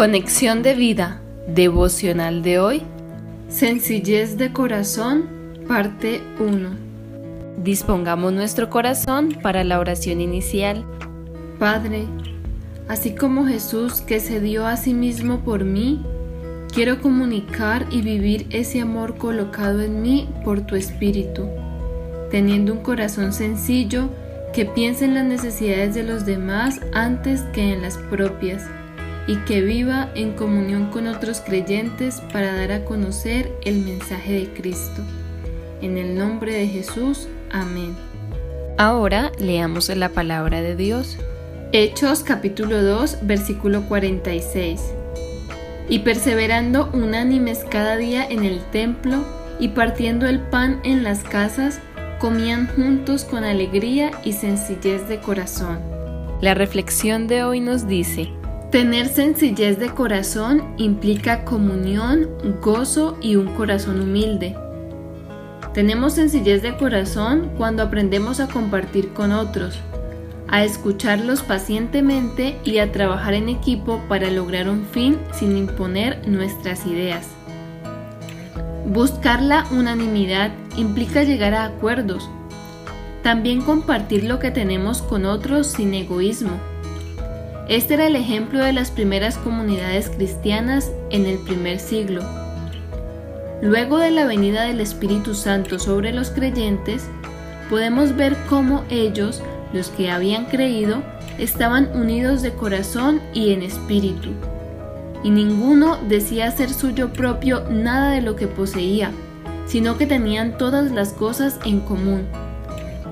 Conexión de vida, devocional de hoy. Sencillez de corazón, parte 1. Dispongamos nuestro corazón para la oración inicial. Padre, así como Jesús que se dio a sí mismo por mí, quiero comunicar y vivir ese amor colocado en mí por tu Espíritu, teniendo un corazón sencillo que piense en las necesidades de los demás antes que en las propias y que viva en comunión con otros creyentes para dar a conocer el mensaje de Cristo. En el nombre de Jesús, amén. Ahora leamos la palabra de Dios. Hechos capítulo 2, versículo 46. Y perseverando unánimes cada día en el templo y partiendo el pan en las casas, comían juntos con alegría y sencillez de corazón. La reflexión de hoy nos dice, Tener sencillez de corazón implica comunión, gozo y un corazón humilde. Tenemos sencillez de corazón cuando aprendemos a compartir con otros, a escucharlos pacientemente y a trabajar en equipo para lograr un fin sin imponer nuestras ideas. Buscar la unanimidad implica llegar a acuerdos. También compartir lo que tenemos con otros sin egoísmo este era el ejemplo de las primeras comunidades cristianas en el primer siglo. Luego de la venida del Espíritu Santo sobre los creyentes, podemos ver cómo ellos, los que habían creído, estaban unidos de corazón y en espíritu. Y ninguno decía hacer suyo propio nada de lo que poseía, sino que tenían todas las cosas en común.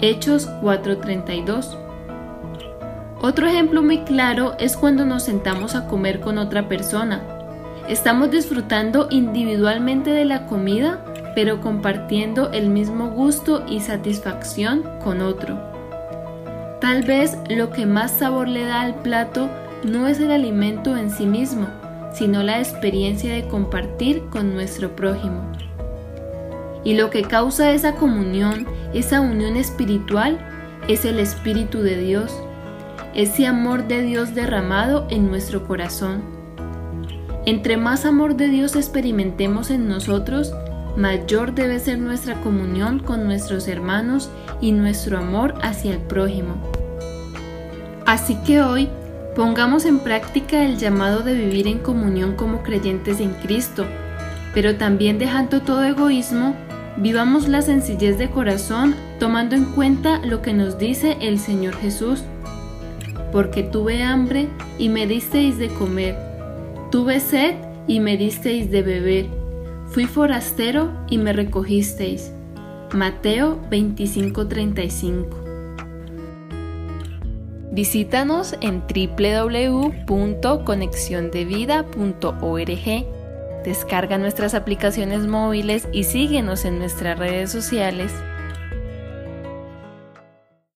Hechos 4:32 otro ejemplo muy claro es cuando nos sentamos a comer con otra persona. Estamos disfrutando individualmente de la comida, pero compartiendo el mismo gusto y satisfacción con otro. Tal vez lo que más sabor le da al plato no es el alimento en sí mismo, sino la experiencia de compartir con nuestro prójimo. Y lo que causa esa comunión, esa unión espiritual, es el Espíritu de Dios ese amor de Dios derramado en nuestro corazón. Entre más amor de Dios experimentemos en nosotros, mayor debe ser nuestra comunión con nuestros hermanos y nuestro amor hacia el prójimo. Así que hoy pongamos en práctica el llamado de vivir en comunión como creyentes en Cristo, pero también dejando todo egoísmo, vivamos la sencillez de corazón tomando en cuenta lo que nos dice el Señor Jesús porque tuve hambre y me disteis de comer, tuve sed y me disteis de beber, fui forastero y me recogisteis. Mateo 25:35 Visítanos en www.conexiondevida.org. Descarga nuestras aplicaciones móviles y síguenos en nuestras redes sociales